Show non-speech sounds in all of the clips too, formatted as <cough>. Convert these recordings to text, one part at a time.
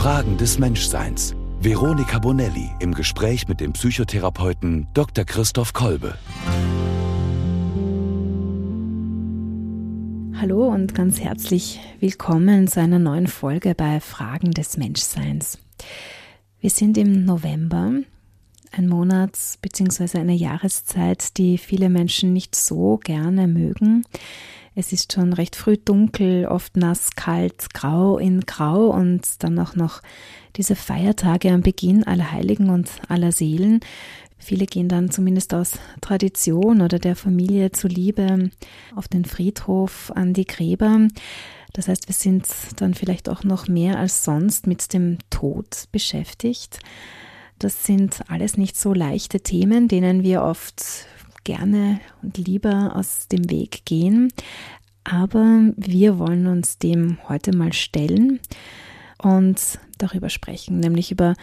Fragen des Menschseins. Veronika Bonelli im Gespräch mit dem Psychotherapeuten Dr. Christoph Kolbe. Hallo und ganz herzlich willkommen zu einer neuen Folge bei Fragen des Menschseins. Wir sind im November, ein Monat bzw. eine Jahreszeit, die viele Menschen nicht so gerne mögen. Es ist schon recht früh dunkel, oft nass, kalt, grau in grau und dann auch noch diese Feiertage am Beginn aller Heiligen und aller Seelen. Viele gehen dann zumindest aus Tradition oder der Familie zuliebe auf den Friedhof, an die Gräber. Das heißt, wir sind dann vielleicht auch noch mehr als sonst mit dem Tod beschäftigt. Das sind alles nicht so leichte Themen, denen wir oft gerne und lieber aus dem Weg gehen. Aber wir wollen uns dem heute mal stellen und darüber sprechen, nämlich über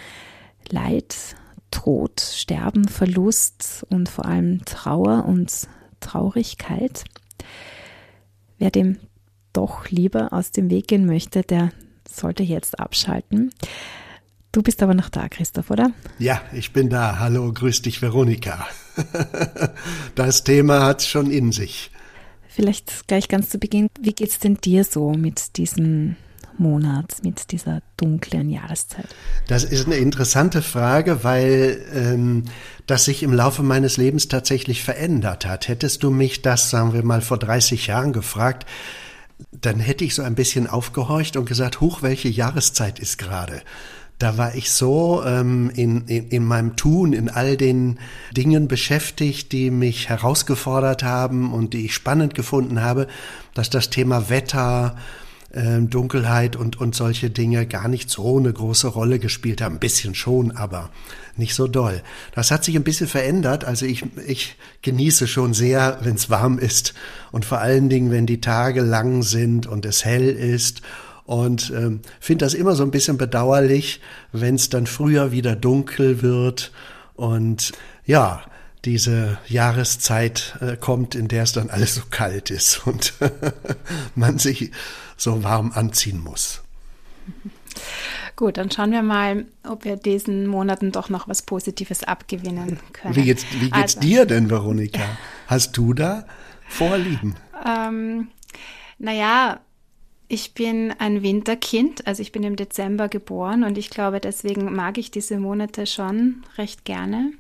Leid, Tod, Sterben, Verlust und vor allem Trauer und Traurigkeit. Wer dem doch lieber aus dem Weg gehen möchte, der sollte jetzt abschalten. Du bist aber noch da, Christoph, oder? Ja, ich bin da. Hallo, grüß dich, Veronika. <laughs> das Thema hat schon in sich. Vielleicht gleich ganz zu Beginn, wie geht es denn dir so mit diesem Monat, mit dieser dunklen Jahreszeit? Das ist eine interessante Frage, weil ähm, das sich im Laufe meines Lebens tatsächlich verändert hat. Hättest du mich das, sagen wir mal, vor 30 Jahren gefragt, dann hätte ich so ein bisschen aufgehorcht und gesagt, huch, welche Jahreszeit ist gerade? Da war ich so ähm, in, in, in meinem Tun, in all den Dingen beschäftigt, die mich herausgefordert haben und die ich spannend gefunden habe, dass das Thema Wetter, äh, Dunkelheit und, und solche Dinge gar nicht so eine große Rolle gespielt haben. Ein bisschen schon, aber nicht so doll. Das hat sich ein bisschen verändert. Also ich, ich genieße schon sehr, wenn es warm ist und vor allen Dingen, wenn die Tage lang sind und es hell ist und ähm, finde das immer so ein bisschen bedauerlich, wenn es dann früher wieder dunkel wird und ja, diese Jahreszeit äh, kommt, in der es dann alles so kalt ist <laughs> und man sich so warm anziehen muss. Gut, dann schauen wir mal, ob wir diesen Monaten doch noch was Positives abgewinnen können. Wie geht's, wie geht's also, dir denn, Veronika? Hast du da Vorlieben? <laughs> Ähm, naja, ich bin ein Winterkind, also ich bin im Dezember geboren und ich glaube, deswegen mag ich diese Monate schon recht gerne.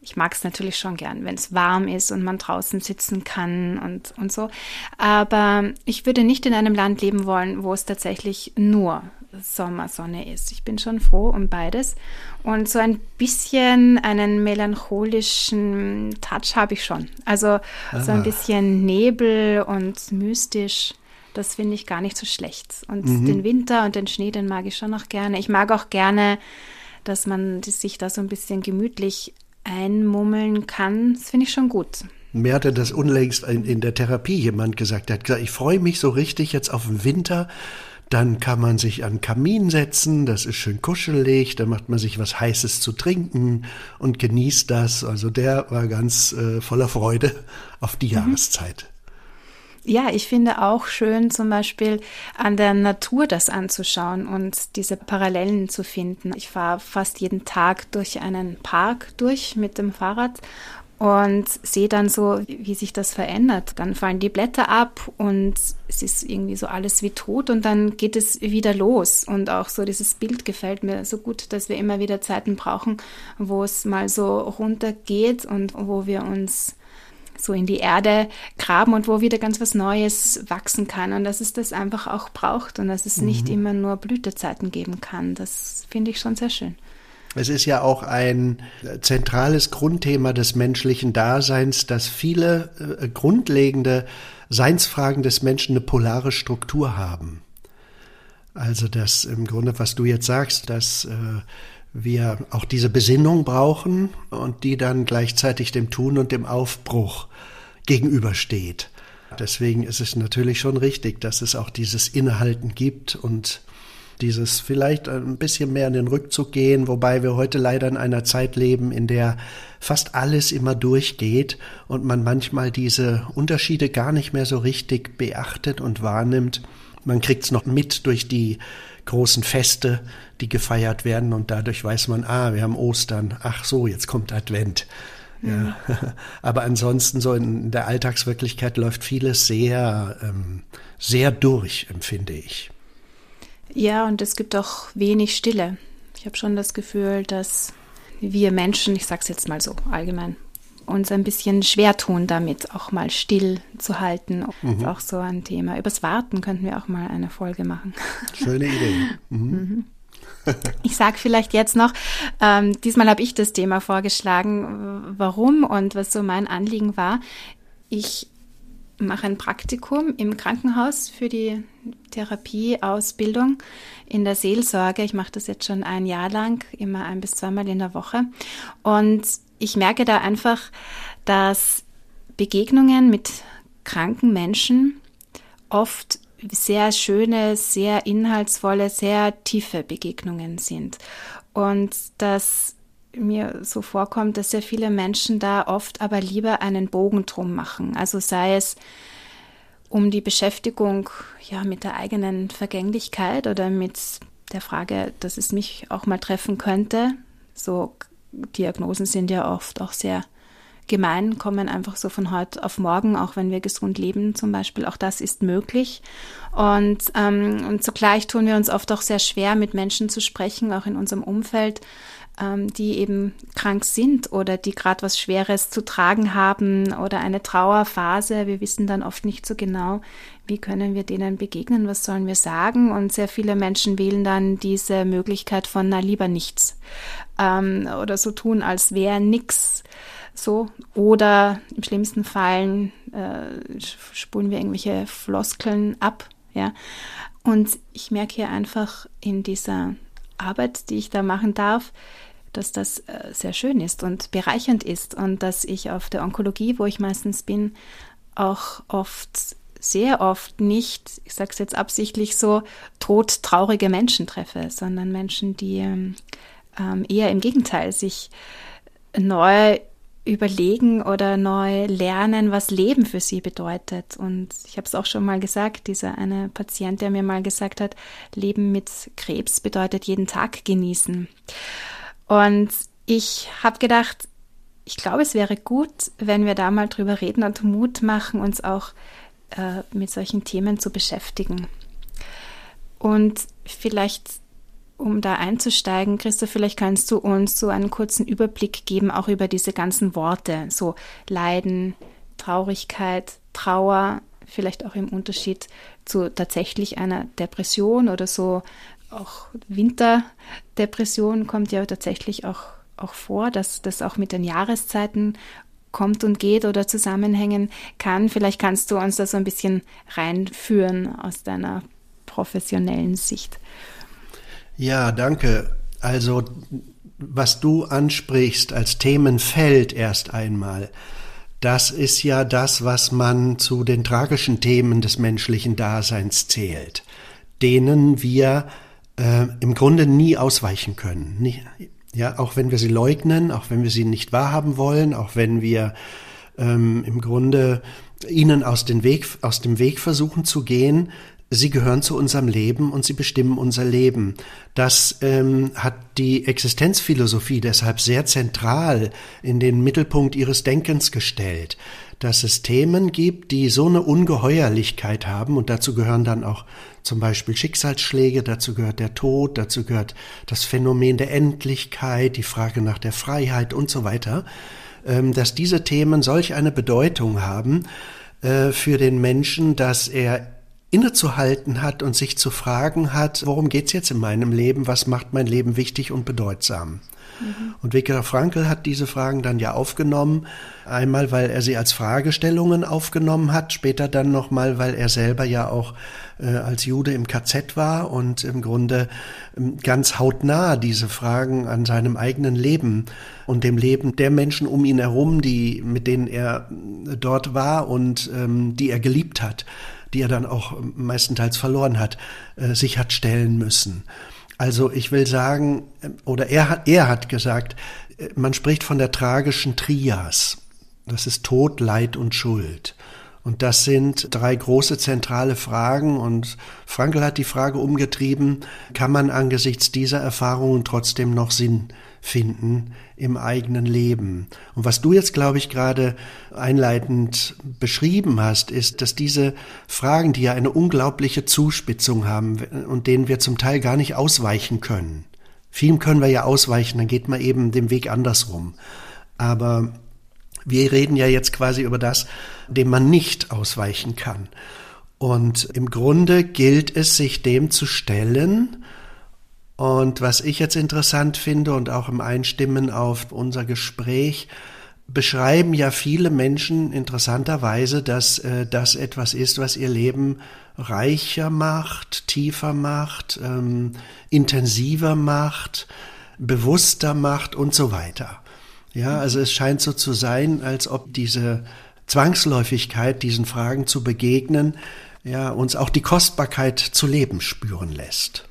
Ich mag es natürlich schon gern, wenn es warm ist und man draußen sitzen kann und, und so. Aber ich würde nicht in einem Land leben wollen, wo es tatsächlich nur Sommersonne ist. Ich bin schon froh um beides. Und so ein bisschen einen melancholischen Touch habe ich schon. Also Aha. so ein bisschen Nebel und mystisch. Das finde ich gar nicht so schlecht. Und mhm. den Winter und den Schnee, den mag ich schon auch gerne. Ich mag auch gerne, dass man sich da so ein bisschen gemütlich einmummeln kann. Das finde ich schon gut. Mir hatte das unlängst in, in der Therapie jemand gesagt. Der hat gesagt, ich freue mich so richtig jetzt auf den Winter. Dann kann man sich an den Kamin setzen, das ist schön kuschelig, dann macht man sich was Heißes zu trinken und genießt das. Also der war ganz äh, voller Freude auf die mhm. Jahreszeit. Ja, ich finde auch schön, zum Beispiel an der Natur das anzuschauen und diese Parallelen zu finden. Ich fahre fast jeden Tag durch einen Park durch mit dem Fahrrad und sehe dann so, wie sich das verändert. Dann fallen die Blätter ab und es ist irgendwie so alles wie tot und dann geht es wieder los. Und auch so dieses Bild gefällt mir so gut, dass wir immer wieder Zeiten brauchen, wo es mal so runtergeht und wo wir uns so in die Erde graben und wo wieder ganz was Neues wachsen kann und dass es das einfach auch braucht und dass es mhm. nicht immer nur Blütezeiten geben kann. Das finde ich schon sehr schön. Es ist ja auch ein zentrales Grundthema des menschlichen Daseins, dass viele äh, grundlegende Seinsfragen des Menschen eine polare Struktur haben. Also das im Grunde, was du jetzt sagst, dass äh, wir auch diese Besinnung brauchen und die dann gleichzeitig dem Tun und dem Aufbruch gegenübersteht. Deswegen ist es natürlich schon richtig, dass es auch dieses Innehalten gibt und dieses vielleicht ein bisschen mehr in den Rückzug gehen, wobei wir heute leider in einer Zeit leben, in der fast alles immer durchgeht und man manchmal diese Unterschiede gar nicht mehr so richtig beachtet und wahrnimmt Man kriegt es noch mit durch die großen Feste, die gefeiert werden und dadurch weiß man, ah, wir haben Ostern, ach so, jetzt kommt Advent. Ja. <laughs> Aber ansonsten so in der Alltagswirklichkeit läuft vieles sehr, ähm, sehr durch, empfinde ich. Ja, und es gibt auch wenig Stille. Ich habe schon das Gefühl, dass wir Menschen, ich sage es jetzt mal so allgemein, uns ein bisschen schwer tun, damit auch mal still zu halten. Mhm. Das ist auch so ein Thema. Übers Warten könnten wir auch mal eine Folge machen. Schöne Idee. <laughs> Mhm. Mhm. <laughs> Ich sage vielleicht jetzt noch, ähm, diesmal habe ich das Thema vorgeschlagen, warum und was so mein Anliegen war. Ich mache ein Praktikum im Krankenhaus für die Therapieausbildung in der Seelsorge. Ich mache das jetzt schon ein Jahr lang, immer ein bis zweimal in der Woche. Und ich merke da einfach, dass Begegnungen mit kranken Menschen oft sehr schöne, sehr inhaltsvolle, sehr tiefe Begegnungen sind. Und dass mir so vorkommt, dass sehr viele Menschen da oft aber lieber einen Bogen drum machen. Also sei es um die Beschäftigung ja mit der eigenen Vergänglichkeit oder mit der Frage, dass es mich auch mal treffen könnte. So Diagnosen sind ja oft auch sehr gemein, kommen einfach so von heute auf morgen, auch wenn wir gesund leben zum Beispiel. Auch das ist möglich. Und, ähm, und zugleich tun wir uns oft auch sehr schwer, mit Menschen zu sprechen, auch in unserem Umfeld, ähm, die eben krank sind oder die gerade was Schweres zu tragen haben oder eine Trauerphase. Wir wissen dann oft nicht so genau, wie können wir denen begegnen, was sollen wir sagen. Und sehr viele Menschen wählen dann diese Möglichkeit von, na lieber nichts ähm, oder so tun, als wäre nichts so. Oder im schlimmsten Fall äh, spulen wir irgendwelche Floskeln ab. Ja. Und ich merke hier einfach in dieser Arbeit, die ich da machen darf, dass das äh, sehr schön ist und bereichernd ist und dass ich auf der Onkologie, wo ich meistens bin, auch oft, sehr oft nicht, ich sage es jetzt absichtlich so, todtraurige Menschen treffe, sondern Menschen, die ähm, ähm, eher im Gegenteil sich neu überlegen oder neu lernen, was Leben für sie bedeutet. Und ich habe es auch schon mal gesagt, dieser eine Patient, der mir mal gesagt hat, Leben mit Krebs bedeutet jeden Tag genießen. Und ich habe gedacht, ich glaube, es wäre gut, wenn wir da mal drüber reden und Mut machen, uns auch äh, mit solchen Themen zu beschäftigen. Und vielleicht, um da einzusteigen, Christoph, vielleicht kannst du uns so einen kurzen Überblick geben, auch über diese ganzen Worte, so Leiden, Traurigkeit, Trauer, vielleicht auch im Unterschied zu tatsächlich einer Depression oder so auch Winterdepression kommt ja tatsächlich auch, auch vor, dass das auch mit den Jahreszeiten kommt und geht oder zusammenhängen kann. Vielleicht kannst du uns da so ein bisschen reinführen aus deiner professionellen Sicht. Ja, danke. Also was du ansprichst als Themenfeld erst einmal, das ist ja das, was man zu den tragischen Themen des menschlichen Daseins zählt, denen wir äh, im Grunde nie ausweichen können. Nie, ja, auch wenn wir sie leugnen, auch wenn wir sie nicht wahrhaben wollen, auch wenn wir ähm, im Grunde ihnen aus, den Weg, aus dem Weg versuchen zu gehen, sie gehören zu unserem Leben und sie bestimmen unser Leben. Das ähm, hat die Existenzphilosophie deshalb sehr zentral in den Mittelpunkt ihres Denkens gestellt, dass es Themen gibt, die so eine Ungeheuerlichkeit haben und dazu gehören dann auch zum Beispiel Schicksalsschläge, dazu gehört der Tod, dazu gehört das Phänomen der Endlichkeit, die Frage nach der Freiheit und so weiter, ähm, dass diese Themen solch eine Bedeutung haben äh, für den Menschen, dass er innezuhalten hat und sich zu fragen hat, worum geht's jetzt in meinem Leben, was macht mein Leben wichtig und bedeutsam. Und Viktor Frankl hat diese Fragen dann ja aufgenommen. Einmal, weil er sie als Fragestellungen aufgenommen hat, später dann nochmal, weil er selber ja auch äh, als Jude im KZ war und im Grunde ähm, ganz hautnah diese Fragen an seinem eigenen Leben und dem Leben der Menschen um ihn herum, die, mit denen er äh, dort war und ähm, die er geliebt hat, die er dann auch meistenteils verloren hat, äh, sich hat stellen müssen. Also ich will sagen, oder er hat, er hat gesagt, man spricht von der tragischen Trias. Das ist Tod, Leid und Schuld. Und das sind drei große zentrale Fragen. Und Frankl hat die Frage umgetrieben, kann man angesichts dieser Erfahrungen trotzdem noch Sinn finden im eigenen Leben? Und was du jetzt, glaube ich, gerade einleitend beschrieben hast, ist, dass diese Fragen, die ja eine unglaubliche Zuspitzung haben und denen wir zum Teil gar nicht ausweichen können. Vielen können wir ja ausweichen, dann geht man eben den Weg andersrum. Aber wir reden ja jetzt quasi über das, dem man nicht ausweichen kann. Und im Grunde gilt es, sich dem zu stellen. Und was ich jetzt interessant finde und auch im Einstimmen auf unser Gespräch, beschreiben ja viele Menschen interessanterweise, dass äh, das etwas ist, was ihr Leben reicher macht, tiefer macht, ähm, intensiver macht, bewusster macht und so weiter. Ja, also es scheint so zu sein, als ob diese Zwangsläufigkeit, diesen Fragen zu begegnen, ja, uns auch die Kostbarkeit zu leben spüren lässt.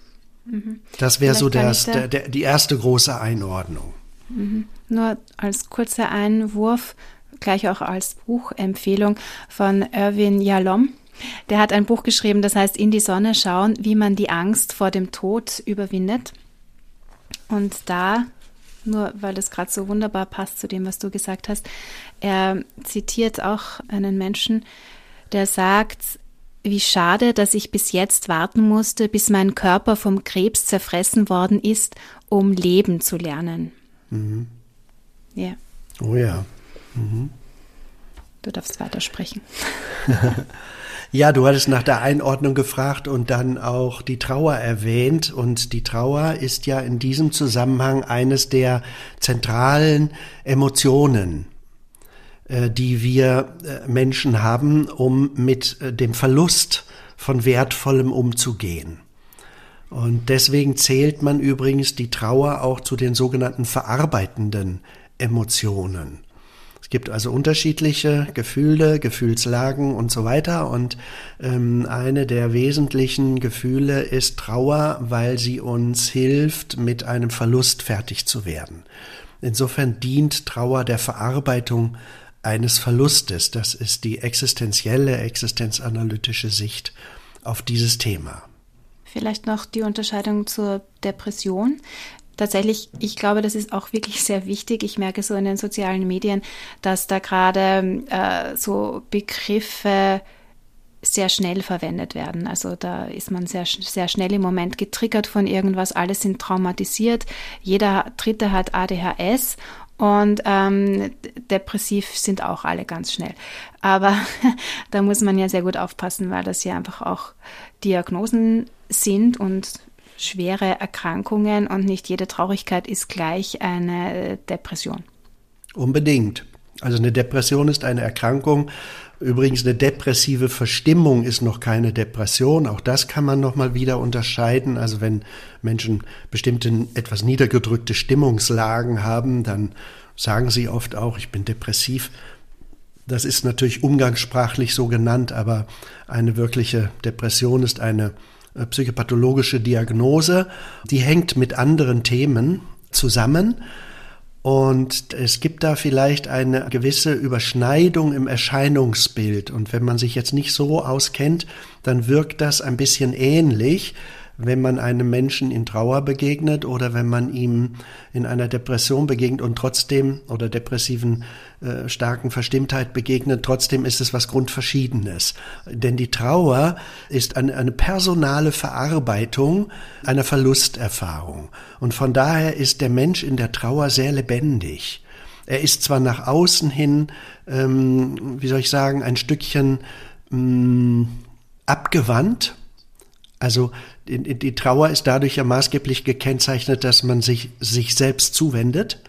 Mhm. Das wäre so das, da der, der, die erste große Einordnung. Mhm. Nur als kurzer Einwurf, gleich auch als Buchempfehlung von Irwin Yalom. Der hat ein Buch geschrieben, das heißt In die Sonne schauen, wie man die Angst vor dem Tod überwindet. Und da nur weil das gerade so wunderbar passt zu dem, was du gesagt hast. Er zitiert auch einen Menschen, der sagt, wie schade, dass ich bis jetzt warten musste, bis mein Körper vom Krebs zerfressen worden ist, um leben zu lernen. Mhm. Ja. Oh ja. Mhm. Du darfst weitersprechen. <laughs> Ja, du hattest nach der Einordnung gefragt und dann auch die Trauer erwähnt. Und die Trauer ist ja in diesem Zusammenhang eines der zentralen Emotionen, die wir äh, Menschen haben, um mit äh, dem Verlust von Wertvollem umzugehen. Und deswegen zählt man übrigens die Trauer auch zu den sogenannten verarbeitenden Emotionen gibt also unterschiedliche Gefühle, Gefühlslagen und so weiter. Und ähm, eine der wesentlichen Gefühle ist Trauer, weil sie uns hilft, mit einem Verlust fertig zu werden. Insofern dient Trauer der Verarbeitung eines Verlustes. Das ist die existenzielle, existenzanalytische Sicht auf dieses Thema. Vielleicht noch die Unterscheidung zur Depression tatsächlich, ich glaube, das ist auch wirklich sehr wichtig. Ich merke so in den sozialen Medien, dass da gerade äh, so Begriffe sehr schnell verwendet werden. Also da ist man sehr, sehr schnell im Moment getriggert von irgendwas. Alle sind traumatisiert. Jeder Dritte hat ADHS und ähm, depressiv sind auch alle ganz schnell. Aber <laughs> da muss man ja sehr gut aufpassen, weil das ja einfach auch Diagnosen sind und schwere Erkrankungen und nicht jede Traurigkeit ist gleich eine Depression. Unbedingt. Also eine Depression ist eine Erkrankung. Übrigens eine depressive Verstimmung ist noch keine Depression. Auch das kann man noch mal wieder unterscheiden. Also wenn Menschen bestimmte etwas niedergedrückte Stimmungslagen haben, dann sagen sie oft auch, ich bin depressiv. Das ist natürlich umgangssprachlich so genannt, aber eine wirkliche Depression ist eine äh, psychopathologische Diagnose, die hängt mit anderen Themen zusammen. Und es gibt da vielleicht eine gewisse Überschneidung im Erscheinungsbild. Und wenn man sich jetzt nicht so auskennt, dann wirkt das ein bisschen ähnlich wenn man einem Menschen in Trauer begegnet oder wenn man ihm in einer Depression begegnet und trotzdem oder depressiven äh, starken Verstimmtheit begegnet, trotzdem ist es was Grundverschiedenes. Denn die Trauer ist eine, eine personale Verarbeitung einer Verlusterfahrung. Und von daher ist der Mensch in der Trauer sehr lebendig. Er ist zwar nach außen hin, ähm, wie soll ich sagen, ein Stückchen ähm, abgewandt, also die, Trauer ist dadurch ja maßgeblich gekennzeichnet, dass man sich, sich selbst zuwendet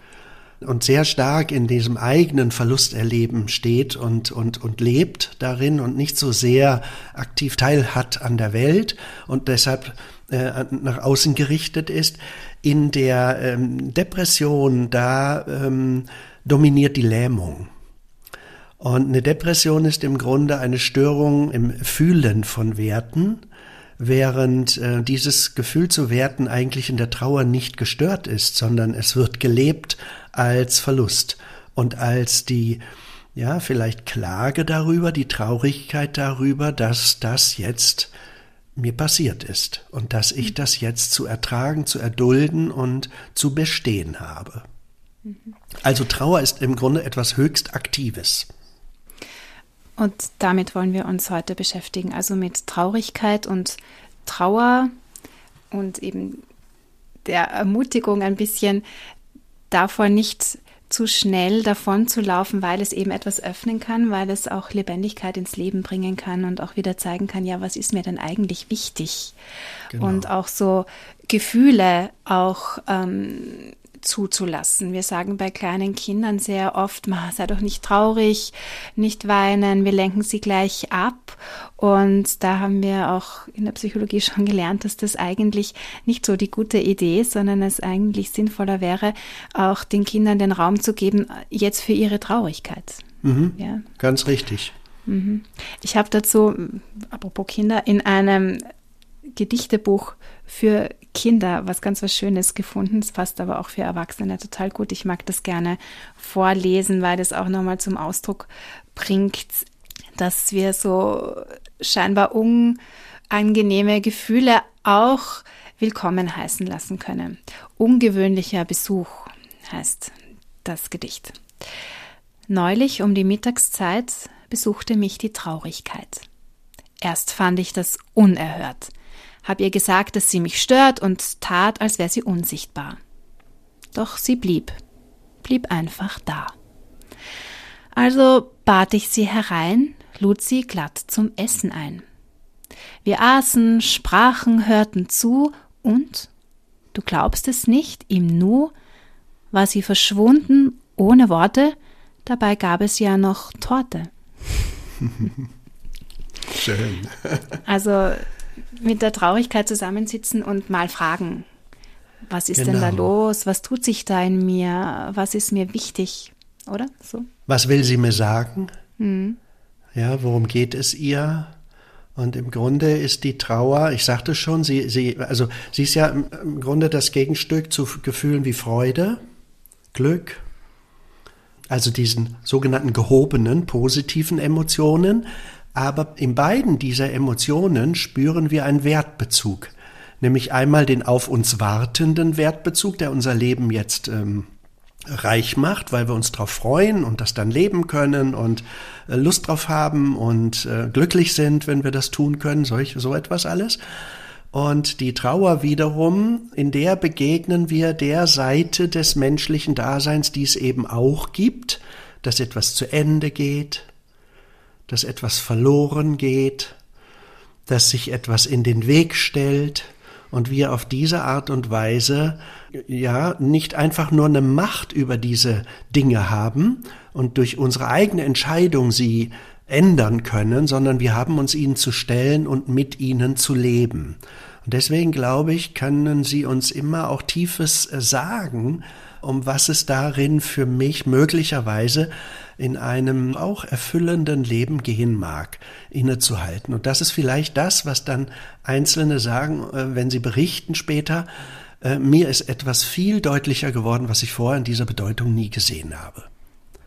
und sehr stark in diesem eigenen Verlusterleben steht und, und, und lebt darin und nicht so sehr aktiv teilhat an der Welt und deshalb äh, nach außen gerichtet ist. In der ähm, Depression, da ähm, dominiert die Lähmung. Und eine Depression ist im Grunde eine Störung im Fühlen von Werten während äh, dieses Gefühl zu werten eigentlich in der Trauer nicht gestört ist, sondern es wird gelebt als Verlust und als die ja, vielleicht Klage darüber, die Traurigkeit darüber, dass das jetzt mir passiert ist und dass ich das jetzt zu ertragen, zu erdulden und zu bestehen habe. Mhm. Also Trauer ist im Grunde etwas höchst Aktives. Und damit wollen wir uns heute beschäftigen, also mit Traurigkeit und Trauer und eben der Ermutigung ein bisschen davor nicht zu schnell davon zu laufen, weil es eben etwas öffnen kann, weil es auch Lebendigkeit ins Leben bringen kann und auch wieder zeigen kann, ja, was ist mir denn eigentlich wichtig? Genau. Und auch so Gefühle auch ähm, zuzulassen. Wir sagen bei kleinen Kindern sehr oft, sei doch nicht traurig, nicht weinen, wir lenken sie gleich ab. Und da haben wir auch in der Psychologie schon gelernt, dass das eigentlich nicht so die gute Idee ist, sondern es eigentlich sinnvoller wäre, auch den Kindern den Raum zu geben, jetzt für ihre Traurigkeit. Mhm, ja. Ganz richtig. Mhm. Ich habe dazu, apropos Kinder, in einem Gedichtebuch für Kinder was ganz was Schönes gefunden. Es passt aber auch für Erwachsene total gut. Ich mag das gerne vorlesen, weil das auch nochmal zum Ausdruck bringt, dass wir so scheinbar unangenehme Gefühle auch willkommen heißen lassen können. Ungewöhnlicher Besuch heißt das Gedicht. Neulich um die Mittagszeit besuchte mich die Traurigkeit. Erst fand ich das unerhört habe ihr gesagt, dass sie mich stört und tat, als wäre sie unsichtbar. Doch sie blieb, blieb einfach da. Also bat ich sie herein, lud sie glatt zum Essen ein. Wir aßen, sprachen, hörten zu und, du glaubst es nicht, im Nu war sie verschwunden, ohne Worte, dabei gab es ja noch Torte. <laughs> Schön. also mit der Traurigkeit zusammensitzen und mal fragen, was ist genau. denn da genau. los? Was tut sich da in mir? Was ist mir wichtig? Oder so? Was will sie mir sagen? Mhm. Ja, worum geht es ihr? Und im Grunde ist die Trauer, ich sagte schon, sie, sie, also sie ist ja im Grunde das Gegenstück zu Gefühlen wie Freude, Glück, also diesen sogenannten gehobenen, positiven Emotionen, aber in beiden dieser Emotionen spüren wir einen Wertbezug, nämlich einmal den auf uns wartenden Wertbezug, der unser Leben jetzt ähm, reich macht, weil wir uns darauf freuen und das dann leben können und äh, Lust drauf haben und äh, glücklich sind, wenn wir das tun können, solch, so etwas alles. Und die Trauer wiederum, in der begegnen wir der Seite des menschlichen Daseins, die es eben auch gibt, dass etwas zu Ende geht, dass etwas verloren geht, dass sich etwas in den Weg stellt und wir auf diese Art und Weise ja nicht einfach nur eine Macht über diese Dinge haben und durch unsere eigene Entscheidung sie ändern können, sondern wir haben uns ihnen zu stellen und mit ihnen zu leben. Und deswegen glaube ich, können sie uns immer auch Tiefes sagen, um was es darin für mich möglicherweise in einem auch erfüllenden Leben gehen mag, innezuhalten. Und das ist vielleicht das, was dann Einzelne sagen, äh, wenn sie berichten später, äh, mir ist etwas viel deutlicher geworden, was ich vorher in dieser Bedeutung nie gesehen habe.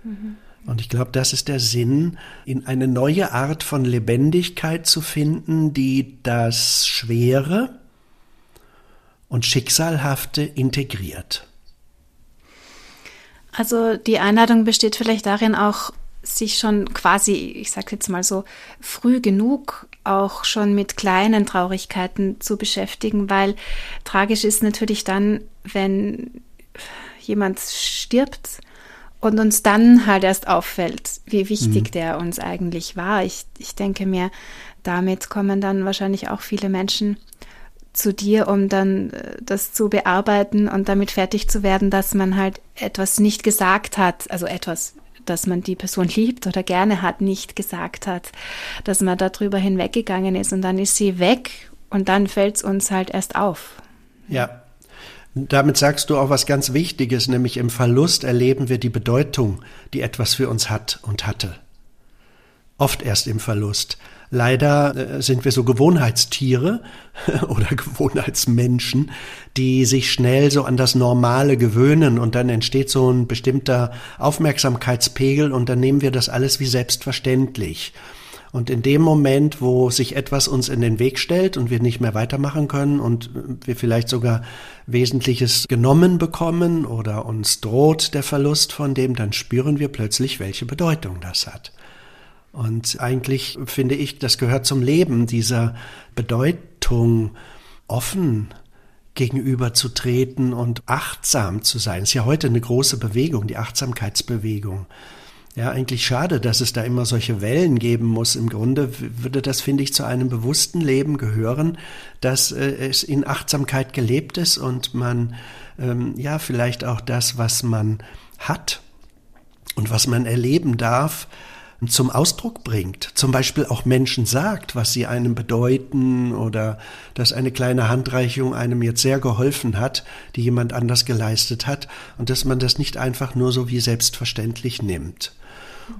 Mhm. Und ich glaube, das ist der Sinn, in eine neue Art von Lebendigkeit zu finden, die das Schwere und Schicksalhafte integriert. Also die Einladung besteht vielleicht darin, auch sich schon quasi, ich sage jetzt mal so, früh genug auch schon mit kleinen Traurigkeiten zu beschäftigen, weil tragisch ist natürlich dann, wenn jemand stirbt und uns dann halt erst auffällt, wie wichtig mhm. der uns eigentlich war. Ich, ich denke mir, damit kommen dann wahrscheinlich auch viele Menschen zu dir, um dann äh, das zu bearbeiten und damit fertig zu werden, dass man halt etwas nicht gesagt hat, also etwas, dass man die Person <laughs> liebt oder gerne hat, nicht gesagt hat, dass man darüber hinweggegangen ist und dann ist sie weg und dann fällt es uns halt erst auf. Ja. Damit sagst du auch was ganz Wichtiges, nämlich im Verlust erleben wir die Bedeutung, die etwas für uns hat und hatte. Oft erst im Verlust. Leider äh, sind wir so Gewohnheitstiere <laughs> oder Gewohnheitsmenschen, die sich schnell so an das Normale gewöhnen und dann entsteht so ein bestimmter Aufmerksamkeitspegel und dann nehmen wir das alles wie selbstverständlich. Und in dem Moment, wo sich etwas uns in den Weg stellt und wir nicht mehr weitermachen können und wir vielleicht sogar Wesentliches genommen bekommen oder uns droht der Verlust von dem, dann spüren wir plötzlich, welche Bedeutung das hat. Und eigentlich finde ich, das gehört zum Leben, dieser Bedeutung offen gegenüberzutreten und achtsam zu sein. Das ist ja heute eine große Bewegung, die Achtsamkeitsbewegung. Ja, eigentlich schade, dass es da immer solche Wellen geben muss. Im Grunde würde das, finde ich, zu einem bewussten Leben gehören, dass äh, es in Achtsamkeit gelebt ist und man ähm, ja vielleicht auch das, was man hat und was man erleben darf, zum Ausdruck bringt. Zum Beispiel auch Menschen sagt, was sie einem bedeuten oder dass eine kleine Handreichung einem jetzt sehr geholfen hat, die jemand anders geleistet hat und dass man das nicht einfach nur so wie selbstverständlich nimmt.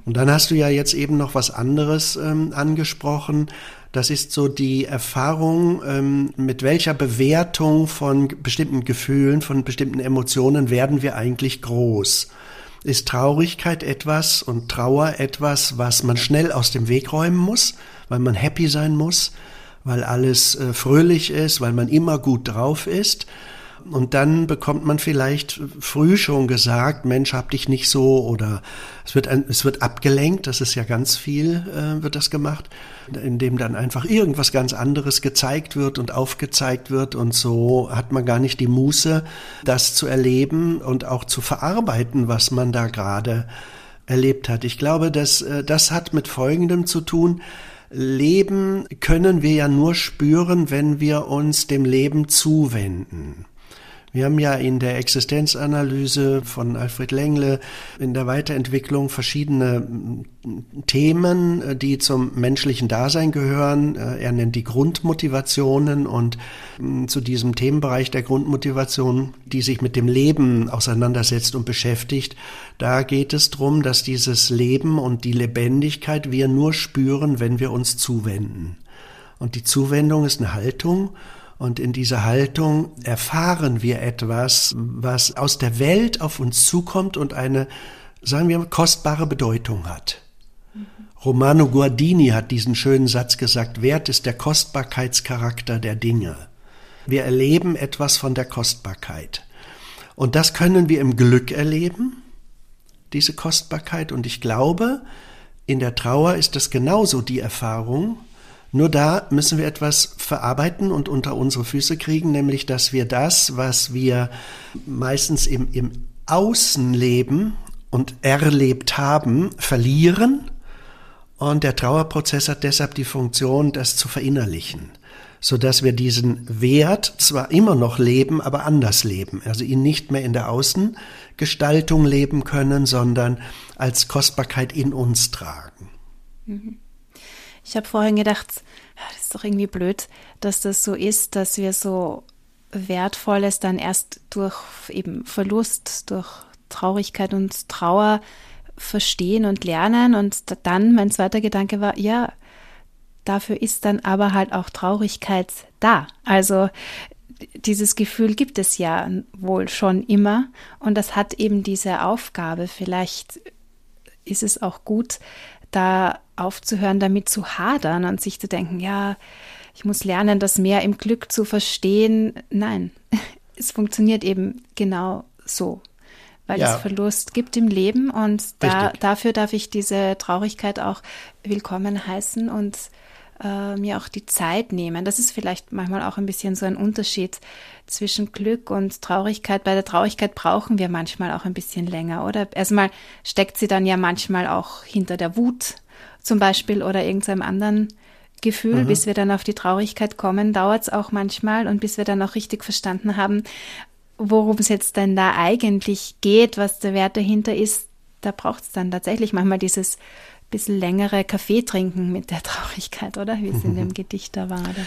Und dann hast du ja jetzt eben noch was anderes ähm, angesprochen. Das ist so die Erfahrung, ähm, mit welcher Bewertung von bestimmten Gefühlen, von bestimmten Emotionen werden wir eigentlich groß. Ist Traurigkeit etwas und Trauer etwas, was man schnell aus dem Weg räumen muss, weil man happy sein muss, weil alles äh, fröhlich ist, weil man immer gut drauf ist? Und dann bekommt man vielleicht früh schon gesagt, Mensch, hab dich nicht so oder es wird, ein, es wird abgelenkt, das ist ja ganz viel, äh, wird das gemacht, indem dann einfach irgendwas ganz anderes gezeigt wird und aufgezeigt wird und so hat man gar nicht die Muße, das zu erleben und auch zu verarbeiten, was man da gerade erlebt hat. Ich glaube, dass äh, das hat mit Folgendem zu tun, Leben können wir ja nur spüren, wenn wir uns dem Leben zuwenden. Wir haben ja in der Existenzanalyse von Alfred Lengle in der Weiterentwicklung verschiedene mm, Themen, die zum menschlichen Dasein gehören. Äh, er nennt die Grundmotivationen und mm, zu diesem Themenbereich der Grundmotivation, die sich mit dem Leben auseinandersetzt und beschäftigt, da geht es darum, dass dieses Leben und die Lebendigkeit wir nur spüren, wenn wir uns zuwenden. Und die Zuwendung ist eine Haltung und in dieser Haltung erfahren wir etwas, was aus der Welt auf uns zukommt und eine, sagen wir, kostbare Bedeutung hat. Romano Guardini hat diesen schönen Satz gesagt, Wert ist der Kostbarkeitscharakter der Dinge. Wir erleben etwas von der Kostbarkeit. Und das können wir im Glück erleben, diese Kostbarkeit. Und ich glaube, in der Trauer ist das genauso die Erfahrung, nur da müssen wir etwas verarbeiten und unter unsere Füße kriegen, nämlich dass wir das, was wir meistens im, im Außen leben und erlebt haben, verlieren. Und der Trauerprozess hat deshalb die Funktion, das zu verinnerlichen, so dass wir diesen Wert zwar immer noch leben, aber anders leben. Also ihn nicht mehr in der Außengestaltung leben können, sondern als Kostbarkeit in uns tragen. Mhm. Ich habe vorhin gedacht, ist doch irgendwie blöd, dass das so ist, dass wir so Wertvolles dann erst durch eben Verlust, durch Traurigkeit und Trauer verstehen und lernen. Und dann mein zweiter Gedanke war, ja, dafür ist dann aber halt auch Traurigkeit da. Also dieses Gefühl gibt es ja wohl schon immer und das hat eben diese Aufgabe. Vielleicht ist es auch gut, da aufzuhören, damit zu hadern und sich zu denken, ja, ich muss lernen, das mehr im Glück zu verstehen. Nein, <laughs> es funktioniert eben genau so, weil ja. es Verlust gibt im Leben und da, dafür darf ich diese Traurigkeit auch willkommen heißen und äh, mir auch die Zeit nehmen. Das ist vielleicht manchmal auch ein bisschen so ein Unterschied zwischen Glück und Traurigkeit. Bei der Traurigkeit brauchen wir manchmal auch ein bisschen länger, oder? Erstmal steckt sie dann ja manchmal auch hinter der Wut zum Beispiel oder irgendeinem anderen Gefühl, mhm. bis wir dann auf die Traurigkeit kommen, dauert es auch manchmal und bis wir dann auch richtig verstanden haben, worum es jetzt denn da eigentlich geht, was der Wert dahinter ist, da braucht es dann tatsächlich manchmal dieses bisschen längere Kaffee trinken mit der Traurigkeit, oder? Wie es in dem <laughs> Gedicht da war. Oder?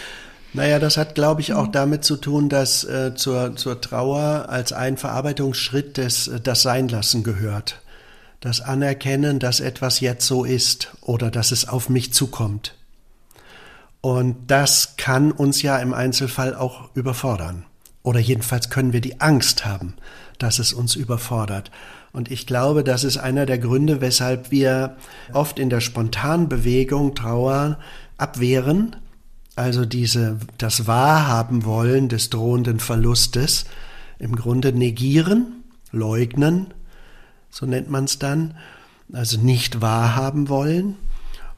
Naja, das hat, glaube ich, auch mhm. damit zu tun, dass äh, zur, zur Trauer als ein Verarbeitungsschritt des, äh, das Seinlassen gehört. Das Anerkennen, dass etwas jetzt so ist oder dass es auf mich zukommt. Und das kann uns ja im Einzelfall auch überfordern. Oder jedenfalls können wir die Angst haben, dass es uns überfordert. Und ich glaube, das ist einer der Gründe, weshalb wir oft in der Spontanbewegung Trauer abwehren, also diese, das Wahrhaben wollen des drohenden Verlustes, im Grunde negieren, leugnen, so nennt man es dann, also nicht wahrhaben wollen.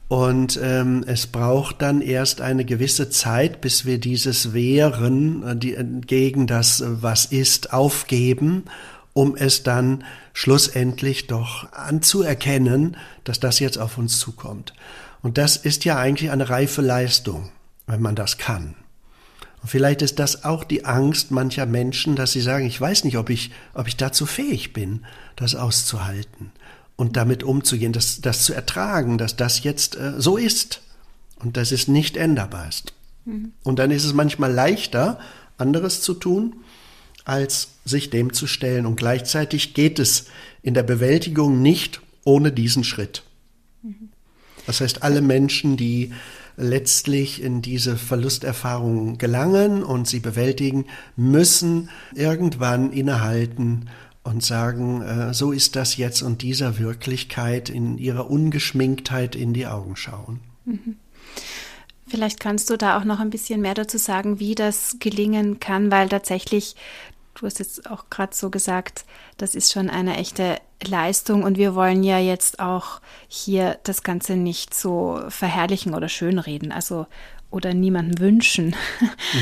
Und ähm, es braucht dann erst eine gewisse Zeit, bis wir dieses Wehren äh, die, äh, gegen das, äh, was ist, aufgeben, um es dann schlussendlich doch anzuerkennen, dass das jetzt auf uns zukommt. Und das ist ja eigentlich eine reife Leistung, wenn man das kann. Und vielleicht ist das auch die Angst mancher Menschen, dass sie sagen, ich weiß nicht, ob ich, ob ich dazu fähig bin, das auszuhalten und damit umzugehen, das, das zu ertragen, dass das jetzt äh, so ist und dass es nicht änderbar ist. Mhm. Und dann ist es manchmal leichter, anderes zu tun, als sich dem zu stellen. Und gleichzeitig geht es in der Bewältigung nicht ohne diesen Schritt. Das heißt, alle Menschen, die letztlich in diese Verlusterfahrung gelangen und sie bewältigen, müssen irgendwann innehalten und sagen, äh, so ist das jetzt und dieser Wirklichkeit in ihrer Ungeschminktheit in die Augen schauen. Vielleicht kannst du da auch noch ein bisschen mehr dazu sagen, wie das gelingen kann, weil tatsächlich, du hast jetzt auch gerade so gesagt, das ist schon eine echte Leistung und wir wollen ja jetzt auch hier das Ganze nicht so verherrlichen oder schönreden. Also oder niemandem wünschen,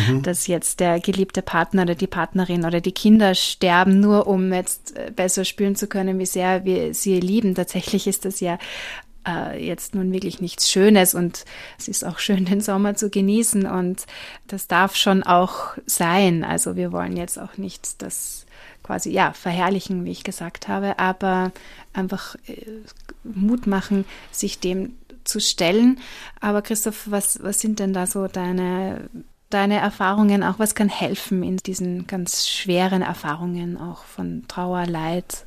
mhm. <laughs> dass jetzt der geliebte Partner oder die Partnerin oder die Kinder sterben, nur um jetzt äh, besser spüren zu können, wie sehr wir sie lieben. Tatsächlich ist das ja äh, jetzt nun wirklich nichts Schönes und es ist auch schön, <laughs> den Sommer zu genießen und das darf schon auch sein. Also wir wollen jetzt auch nicht das quasi, ja, verherrlichen, wie ich gesagt habe, aber einfach äh, Mut machen, sich dem zu stellen. Aber Christoph, was, was sind denn da so deine, deine Erfahrungen auch? Was kann helfen in diesen ganz schweren Erfahrungen auch von Trauer, Leid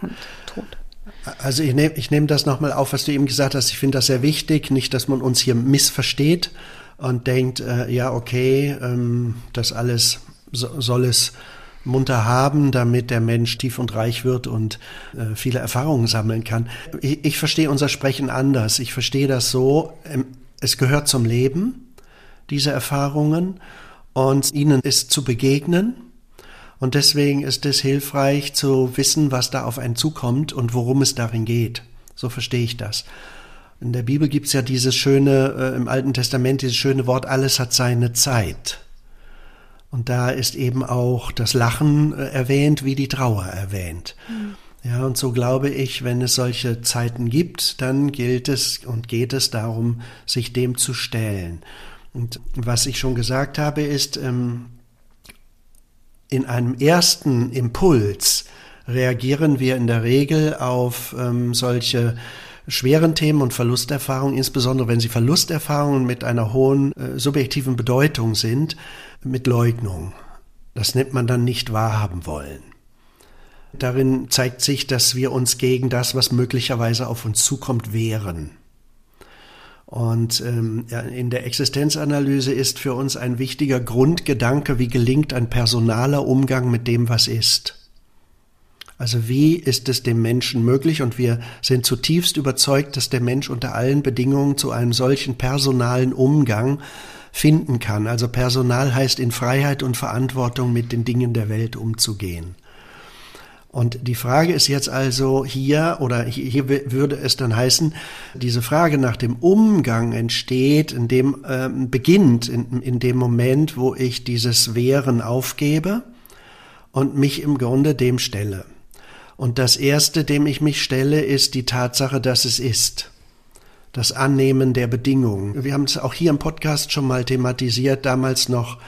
und Tod? Also ich nehme ich nehm das nochmal auf, was du eben gesagt hast. Ich finde das sehr wichtig, nicht, dass man uns hier missversteht und denkt, äh, ja, okay, ähm, das alles so, soll es munter haben, damit der Mensch tief und reich wird und äh, viele Erfahrungen sammeln kann. Ich, ich verstehe unser Sprechen anders. Ich verstehe das so, ähm, es gehört zum Leben, diese Erfahrungen, und ihnen ist zu begegnen. Und deswegen ist es hilfreich zu wissen, was da auf einen zukommt und worum es darin geht. So verstehe ich das. In der Bibel gibt es ja dieses schöne, äh, im Alten Testament dieses schöne Wort, alles hat seine Zeit. Und da ist eben auch das Lachen äh, erwähnt, wie die Trauer erwähnt. Mhm. Ja, und so glaube ich, wenn es solche Zeiten gibt, dann gilt es und geht es darum, sich dem zu stellen. Und was ich schon gesagt habe, ist, ähm, in einem ersten Impuls reagieren wir in der Regel auf ähm, solche schweren Themen und Verlusterfahrungen, insbesondere wenn sie Verlusterfahrungen mit einer hohen äh, subjektiven Bedeutung sind, mit Leugnung. Das nennt man dann nicht wahrhaben wollen. Darin zeigt sich, dass wir uns gegen das, was möglicherweise auf uns zukommt, wehren. Und ähm, in der Existenzanalyse ist für uns ein wichtiger Grundgedanke, wie gelingt ein personaler Umgang mit dem, was ist. Also wie ist es dem Menschen möglich? Und wir sind zutiefst überzeugt, dass der Mensch unter allen Bedingungen zu einem solchen personalen Umgang finden kann. Also Personal heißt in Freiheit und Verantwortung mit den Dingen der Welt umzugehen. Und die Frage ist jetzt also hier, oder hier würde es dann heißen, diese Frage nach dem Umgang entsteht, in dem, äh, beginnt in, in dem Moment, wo ich dieses Wehren aufgebe und mich im Grunde dem stelle. Und das erste, dem ich mich stelle, ist die Tatsache, dass es ist das Annehmen der Bedingungen. Wir haben es auch hier im Podcast schon mal thematisiert, damals noch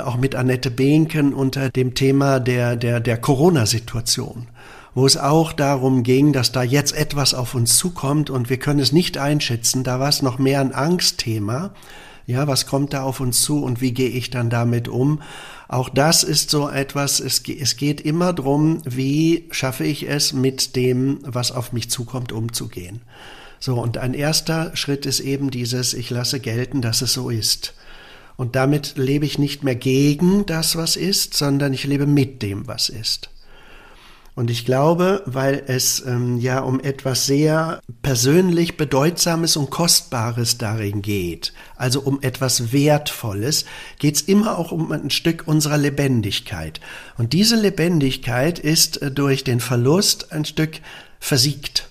auch mit Annette Behnken unter dem Thema der, der, der Corona-Situation, wo es auch darum ging, dass da jetzt etwas auf uns zukommt und wir können es nicht einschätzen. Da war es noch mehr ein Angstthema. Ja, was kommt da auf uns zu und wie gehe ich dann damit um? Auch das ist so etwas, es, es geht immer drum, wie schaffe ich es, mit dem, was auf mich zukommt, umzugehen. So, und ein erster Schritt ist eben dieses, ich lasse gelten, dass es so ist. Und damit lebe ich nicht mehr gegen das, was ist, sondern ich lebe mit dem, was ist. Und ich glaube, weil es ähm, ja um etwas sehr persönlich Bedeutsames und Kostbares darin geht, also um etwas Wertvolles, geht es immer auch um ein Stück unserer Lebendigkeit. Und diese Lebendigkeit ist äh, durch den Verlust ein Stück versiegt.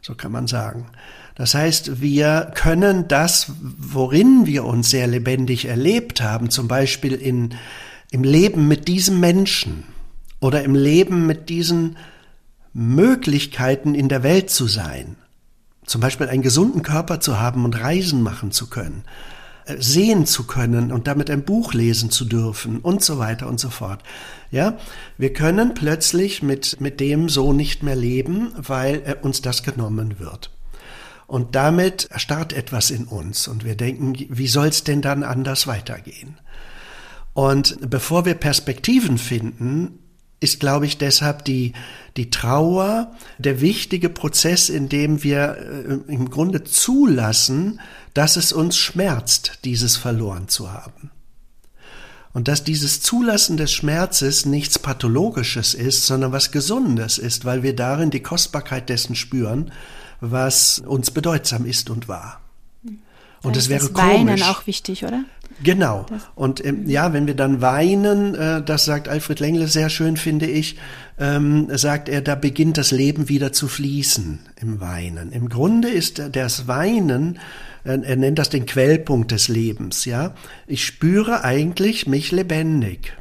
So kann man sagen. Das heißt, wir können das, worin wir uns sehr lebendig erlebt haben, zum Beispiel in, im Leben mit diesem Menschen, oder im Leben mit diesen Möglichkeiten in der Welt zu sein. Zum Beispiel einen gesunden Körper zu haben und Reisen machen zu können, äh, sehen zu können und damit ein Buch lesen zu dürfen und so weiter und so fort. Ja, wir können plötzlich mit, mit dem so nicht mehr leben, weil äh, uns das genommen wird. Und damit erstarrt etwas in uns und wir denken, wie soll es denn dann anders weitergehen? Und bevor wir Perspektiven finden, ist, glaube ich, deshalb die, die Trauer der wichtige Prozess, in dem wir äh, im Grunde zulassen, dass es uns schmerzt, dieses verloren zu haben. Und dass dieses Zulassen des Schmerzes nichts Pathologisches ist, sondern was Gesundes ist, weil wir darin die Kostbarkeit dessen spüren, was uns bedeutsam ist und war. Und es wäre das Weinen auch wichtig, oder? Genau. Und ähm, ja, wenn wir dann weinen, äh, das sagt Alfred Lengle sehr schön, finde ich, ähm, sagt er, da beginnt das Leben wieder zu fließen im Weinen. Im Grunde ist das Weinen, äh, er nennt das den Quellpunkt des Lebens, ja. Ich spüre eigentlich mich lebendig.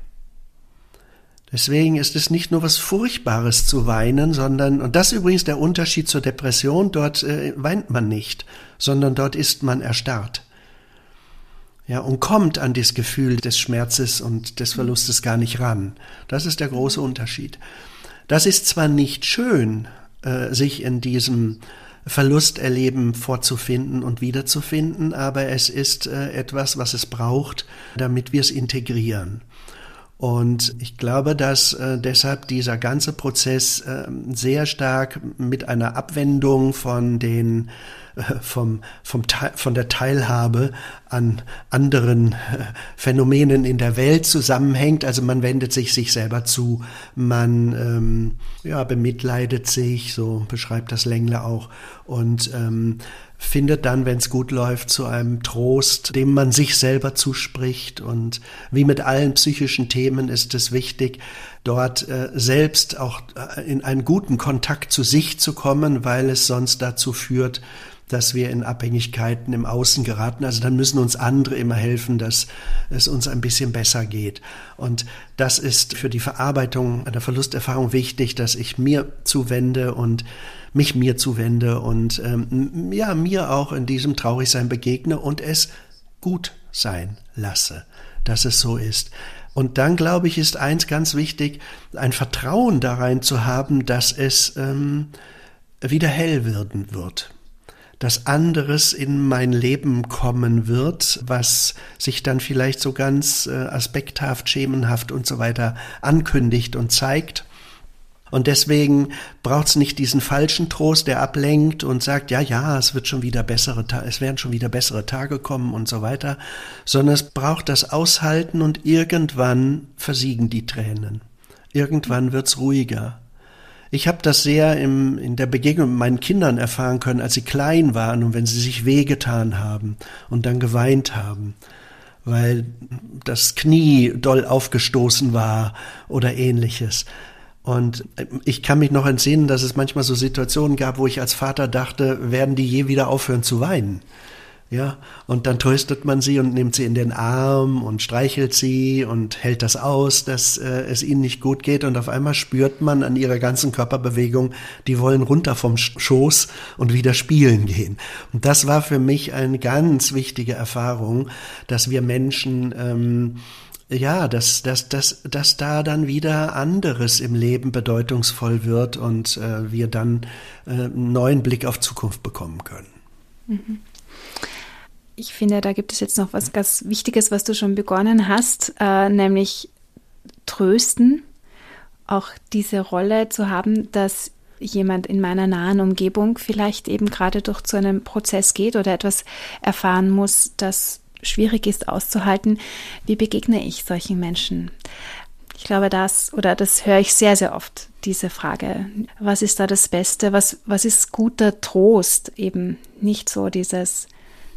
Deswegen ist es nicht nur was Furchtbares zu weinen, sondern, und das ist übrigens der Unterschied zur Depression, dort äh, weint man nicht, sondern dort ist man erstarrt. Ja, und kommt an das Gefühl des Schmerzes und des Verlustes gar nicht ran. Das ist der große Unterschied. Das ist zwar nicht schön, äh, sich in diesem Verlusterleben vorzufinden und wiederzufinden, aber es ist äh, etwas, was es braucht, damit wir es integrieren. Und ich glaube, dass äh, deshalb dieser ganze Prozess äh, sehr stark mit einer Abwendung von den äh, vom, vom von der Teilhabe an anderen äh, Phänomenen in der Welt zusammenhängt. Also man wendet sich sich selber zu, man ähm, ja, bemitleidet sich, so beschreibt das Längler auch, und ähm, findet dann, wenn es gut läuft, zu einem Trost, dem man sich selber zuspricht. Und wie mit allen psychischen Themen ist es wichtig, dort äh, selbst auch äh, in einen guten Kontakt zu sich zu kommen, weil es sonst dazu führt, dass wir in Abhängigkeiten im Außen geraten. Also dann müssen uns andere immer helfen, dass es uns ein bisschen besser geht. Und das ist für die Verarbeitung einer Verlusterfahrung wichtig, dass ich mir zuwende und mich mir zuwende und ähm, ja, mir auch in diesem Traurigsein begegne und es gut sein lasse, dass es so ist. Und dann, glaube ich, ist eins ganz wichtig, ein Vertrauen darein zu haben, dass es ähm, wieder hell werden wird dass anderes in mein Leben kommen wird, was sich dann vielleicht so ganz äh, aspekthaft, schemenhaft und so weiter ankündigt und zeigt. Und deswegen braucht es nicht diesen falschen Trost, der ablenkt und sagt, ja, ja, es wird schon wieder bessere, es werden schon wieder bessere Tage kommen und so weiter, sondern es braucht das Aushalten und irgendwann versiegen die Tränen. Irgendwann wird's ruhiger. Ich habe das sehr im, in der Begegnung mit meinen Kindern erfahren können, als sie klein waren und wenn sie sich wehgetan haben und dann geweint haben, weil das Knie doll aufgestoßen war oder ähnliches. Und ich kann mich noch entsinnen, dass es manchmal so Situationen gab, wo ich als Vater dachte, werden die je wieder aufhören zu weinen? Ja, und dann tröstet man sie und nimmt sie in den Arm und streichelt sie und hält das aus, dass äh, es ihnen nicht gut geht und auf einmal spürt man an ihrer ganzen Körperbewegung, die wollen runter vom Schoß und wieder spielen gehen. Und das war für mich eine ganz wichtige Erfahrung, dass wir Menschen ähm, ja, dass, dass, dass, dass da dann wieder anderes im Leben bedeutungsvoll wird und äh, wir dann äh, einen neuen Blick auf Zukunft bekommen können. Mhm ich finde, da gibt es jetzt noch was ganz Wichtiges, was du schon begonnen hast, äh, nämlich trösten, auch diese Rolle zu haben, dass jemand in meiner nahen Umgebung vielleicht eben gerade durch so einen Prozess geht oder etwas erfahren muss, das schwierig ist auszuhalten, wie begegne ich solchen Menschen? Ich glaube, das oder das höre ich sehr, sehr oft, diese Frage. Was ist da das Beste? Was, was ist guter Trost? Eben nicht so dieses,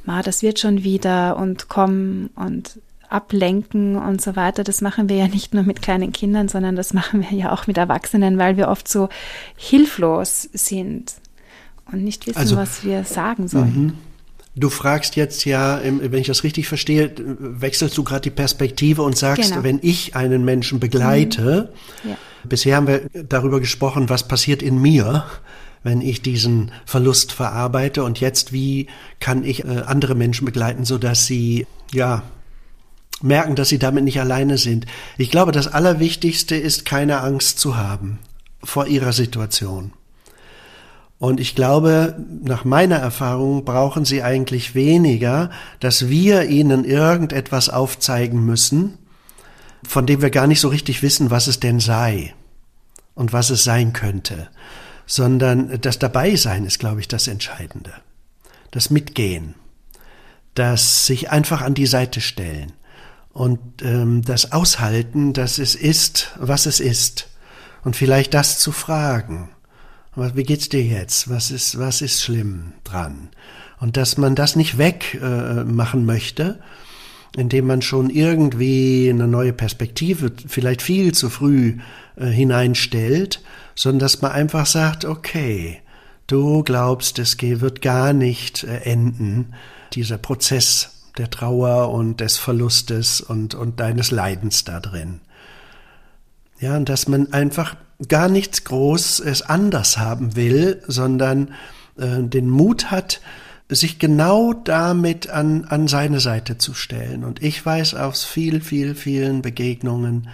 ma, das wird schon wieder und komm und ablenken und so weiter. Das machen wir ja nicht nur mit kleinen Kindern, sondern das machen wir ja auch mit Erwachsenen, weil wir oft so hilflos sind und nicht wissen, also, was wir sagen sollen. Du fragst jetzt ja, wenn ich das richtig verstehe, wechselst du gerade die Perspektive und sagst, genau. wenn ich einen Menschen begleite, mhm. ja. bisher haben wir darüber gesprochen, was passiert in mir, wenn ich diesen Verlust verarbeite und jetzt, wie kann ich äh, andere Menschen begleiten, so dass sie, ja, merken, dass sie damit nicht alleine sind. Ich glaube, das Allerwichtigste ist, keine Angst zu haben vor ihrer Situation. Und ich glaube, nach meiner Erfahrung brauchen sie eigentlich weniger, dass wir ihnen irgendetwas aufzeigen müssen, von dem wir gar nicht so richtig wissen, was es denn sei und was es sein könnte, sondern das Dabeisein ist, glaube ich, das Entscheidende. Das Mitgehen, das sich einfach an die Seite stellen. Und ähm, das Aushalten, dass es ist, was es ist. Und vielleicht das zu fragen wie geht's dir jetzt? Was ist, was ist schlimm dran? Und dass man das nicht wegmachen äh, möchte, indem man schon irgendwie eine neue Perspektive vielleicht viel zu früh äh, hineinstellt, sondern dass man einfach sagt, okay, du glaubst, es wird gar nicht äh, enden, dieser Prozess der Trauer und des Verlustes und, und deines Leidens da drin. Ja, und dass man einfach gar nichts Großes anders haben will, sondern äh, den Mut hat, sich genau damit an, an seine Seite zu stellen. Und ich weiß aus viel, viel, vielen Begegnungen,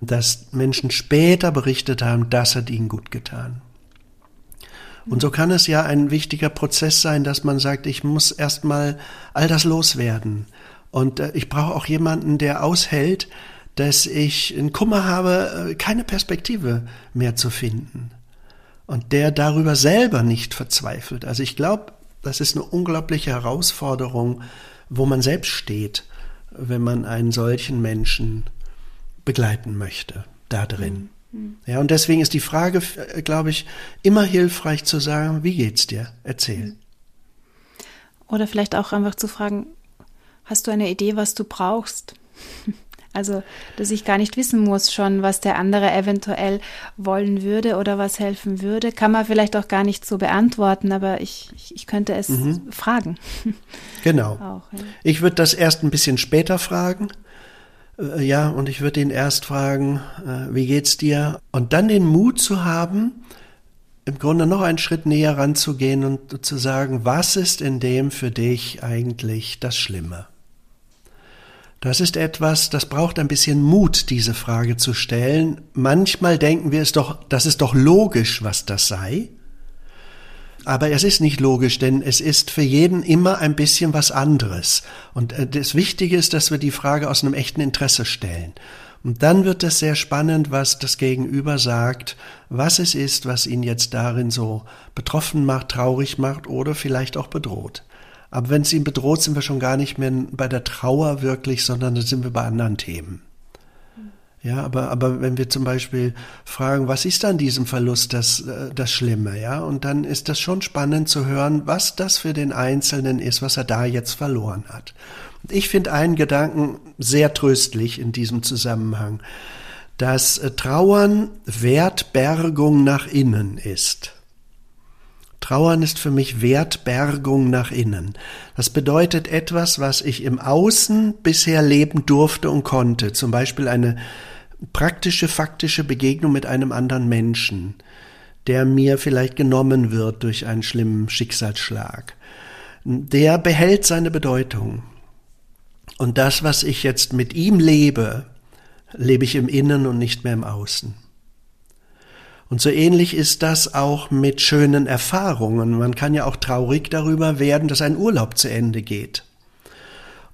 dass Menschen später berichtet haben, das hat ihnen gut getan. Und so kann es ja ein wichtiger Prozess sein, dass man sagt, ich muss erstmal all das loswerden. Und äh, ich brauche auch jemanden, der aushält, dass ich einen Kummer habe, äh, keine Perspektive mehr zu finden. Und der darüber selber nicht verzweifelt. Also ich glaube, das ist eine unglaubliche Herausforderung, wo man selbst steht, wenn man einen solchen Menschen begleiten möchte, da drin. Mhm. Ja, und deswegen ist die Frage, äh, glaube ich, immer hilfreich zu sagen, wie geht's dir? Erzähl. Oder vielleicht auch einfach zu fragen, hast du eine Idee, was du brauchst? Also, dass ich gar nicht wissen muss schon, was der andere eventuell wollen würde oder was helfen würde, kann man vielleicht auch gar nicht so beantworten, aber ich, ich, ich könnte es mhm. fragen. Genau. <laughs> Auch, ja. Ich würde das erst ein bisschen später fragen. Äh, ja, und ich würde ihn erst fragen, äh, wie geht's dir? Und dann den Mut zu haben, im Grunde noch einen Schritt näher ranzugehen und zu sagen, was ist in dem für dich eigentlich das Schlimme? Das ist etwas, das braucht ein bisschen Mut, diese Frage zu stellen. Manchmal denken wir es doch, das ist doch logisch, was das sei. Aber es ist nicht logisch, denn es ist für jeden immer ein bisschen was anderes. Und äh, das Wichtige ist, dass wir die Frage aus einem echten Interesse stellen. Und dann wird es sehr spannend, was das Gegenüber sagt, was es ist, was ihn jetzt darin so betroffen macht, traurig macht oder vielleicht auch bedroht. Aber wenn es ihn bedroht, sind wir schon gar nicht mehr bei der Trauer wirklich, sondern dann sind wir bei anderen Themen. Ja, aber, aber wenn wir zum Beispiel fragen, was ist an diesem Verlust das, äh, das Schlimme, ja, und dann ist das schon spannend zu hören, was das für den Einzelnen ist, was er da jetzt verloren hat. Ich finde einen Gedanken sehr tröstlich in diesem Zusammenhang, dass äh, Trauern Wertbergung nach innen ist. Trauern ist für mich Wertbergung nach innen. Das bedeutet etwas, was ich im Außen bisher leben durfte und konnte. Zum Beispiel eine praktische, faktische Begegnung mit einem anderen Menschen, der mir vielleicht genommen wird durch einen schlimmen Schicksalsschlag. Der behält seine Bedeutung. Und das, was ich jetzt mit ihm lebe, lebe ich im Innen und nicht mehr im Außen. Und so ähnlich ist das auch mit schönen Erfahrungen. Man kann ja auch traurig darüber werden, dass ein Urlaub zu Ende geht.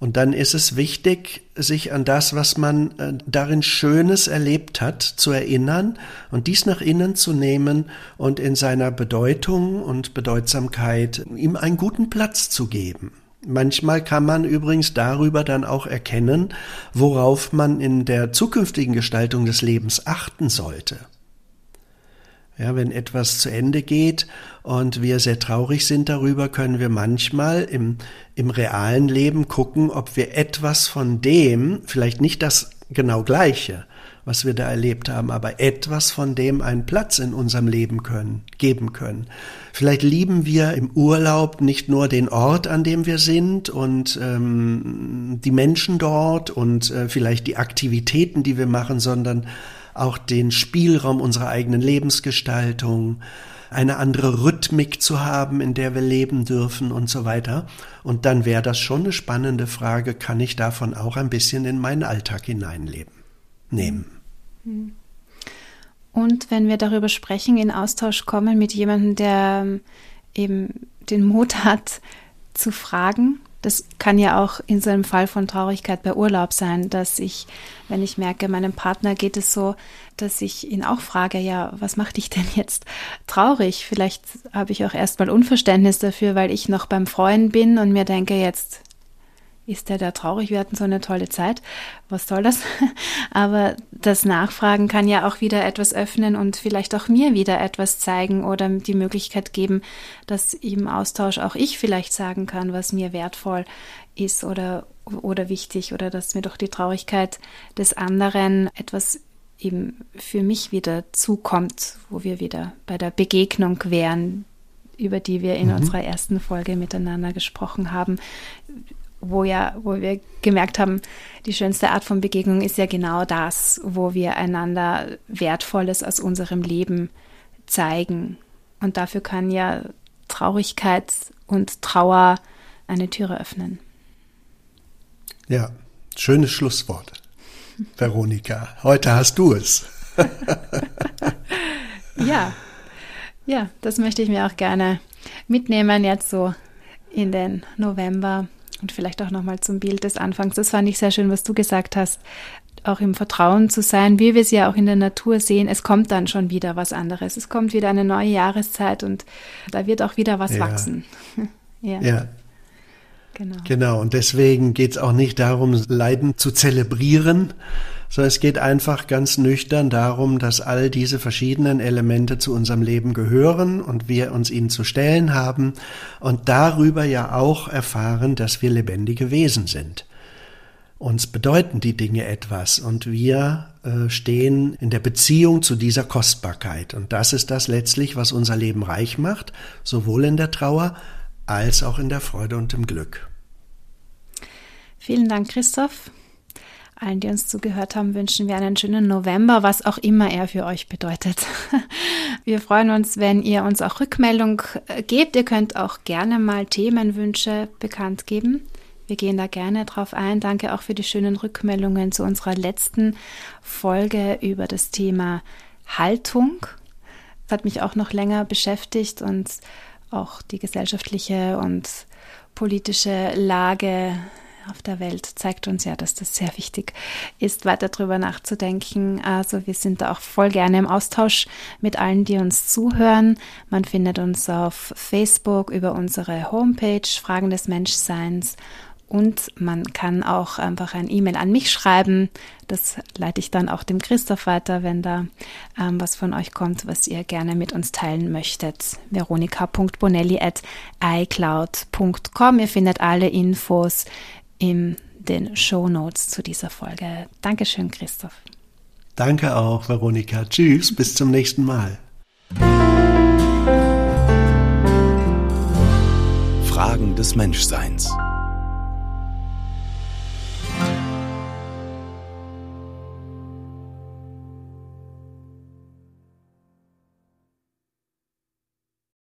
Und dann ist es wichtig, sich an das, was man äh, darin Schönes erlebt hat, zu erinnern und dies nach innen zu nehmen und in seiner Bedeutung und Bedeutsamkeit ihm einen guten Platz zu geben. Manchmal kann man übrigens darüber dann auch erkennen, worauf man in der zukünftigen Gestaltung des Lebens achten sollte. Ja, wenn etwas zu Ende geht und wir sehr traurig sind darüber, können wir manchmal im, im realen Leben gucken, ob wir etwas von dem, vielleicht nicht das genau gleiche, was wir da erlebt haben, aber etwas von dem einen Platz in unserem Leben können, geben können. Vielleicht lieben wir im Urlaub nicht nur den Ort, an dem wir sind und ähm, die Menschen dort und äh, vielleicht die Aktivitäten, die wir machen, sondern auch den Spielraum unserer eigenen Lebensgestaltung, eine andere Rhythmik zu haben, in der wir leben dürfen und so weiter. Und dann wäre das schon eine spannende Frage, kann ich davon auch ein bisschen in meinen Alltag hineinleben, nehmen. Und wenn wir darüber sprechen, in Austausch kommen mit jemandem, der ähm, eben den Mut hat zu fragen, das kann ja auch in so einem Fall von Traurigkeit bei Urlaub sein, dass ich, wenn ich merke, meinem Partner geht es so, dass ich ihn auch frage, ja, was macht dich denn jetzt traurig? Vielleicht habe ich auch erstmal Unverständnis dafür, weil ich noch beim Freuen bin und mir denke, jetzt ist der da traurig? Wir hatten so eine tolle Zeit. Was soll das? <laughs> Aber das Nachfragen kann ja auch wieder etwas öffnen und vielleicht auch mir wieder etwas zeigen oder die Möglichkeit geben, dass im Austausch auch ich vielleicht sagen kann, was mir wertvoll ist oder, oder wichtig oder dass mir doch die Traurigkeit des anderen etwas eben für mich wieder zukommt, wo wir wieder bei der Begegnung wären, über die wir in mhm. unserer ersten Folge miteinander gesprochen haben wo ja, wo wir gemerkt haben, die schönste Art von Begegnung ist ja genau das, wo wir einander Wertvolles aus unserem Leben zeigen. Und dafür kann ja Traurigkeit und Trauer eine Türe öffnen. Ja, schönes Schlusswort. Veronika, heute hast du es. <laughs> ja, ja, das möchte ich mir auch gerne mitnehmen jetzt so in den November und vielleicht auch nochmal zum Bild des Anfangs. Das fand ich sehr schön, was du gesagt hast. Auch im Vertrauen zu sein, wie wir es ja auch in der Natur sehen. Es kommt dann schon wieder was anderes. Es kommt wieder eine neue Jahreszeit und da wird auch wieder was ja. wachsen. <laughs> ja. ja. Genau. genau. Und deswegen geht es auch nicht darum, Leiden zu zelebrieren, sondern es geht einfach ganz nüchtern darum, dass all diese verschiedenen Elemente zu unserem Leben gehören und wir uns ihnen zu stellen haben und darüber ja auch erfahren, dass wir lebendige Wesen sind. Uns bedeuten die Dinge etwas und wir äh, stehen in der Beziehung zu dieser Kostbarkeit. Und das ist das letztlich, was unser Leben reich macht, sowohl in der Trauer als auch in der Freude und im Glück. Vielen Dank, Christoph. Allen, die uns zugehört haben, wünschen wir einen schönen November, was auch immer er für euch bedeutet. <laughs> Wir freuen uns, wenn ihr uns auch Rückmeldung äh, gebt. Ihr könnt auch gerne mal Themenwünsche bekannt geben. Wir gehen da gerne drauf ein. Danke auch für die schönen Rückmeldungen zu unserer letzten Folge über das Thema Haltung. Das hat mich auch noch länger beschäftigt und auch die gesellschaftliche und politische Lage auf der Welt zeigt uns ja, dass das sehr wichtig ist, weiter darüber nachzudenken. Also wir sind da auch voll gerne im Austausch mit allen, die uns zuhören. Man findet uns auf Facebook über unsere Homepage Fragen des Menschseins und man kann auch einfach ein E-Mail an mich schreiben. Das leite ich dann auch dem Christoph weiter, wenn da ähm, was von euch kommt, was ihr gerne mit uns teilen möchtet. Veronika.bonelli at icloud.com. Ihr findet alle Infos in den Show Notes zu dieser Folge. Dankeschön, Christoph. Danke auch, Veronika. Tschüss, bis zum nächsten Mal. Fragen des Menschseins.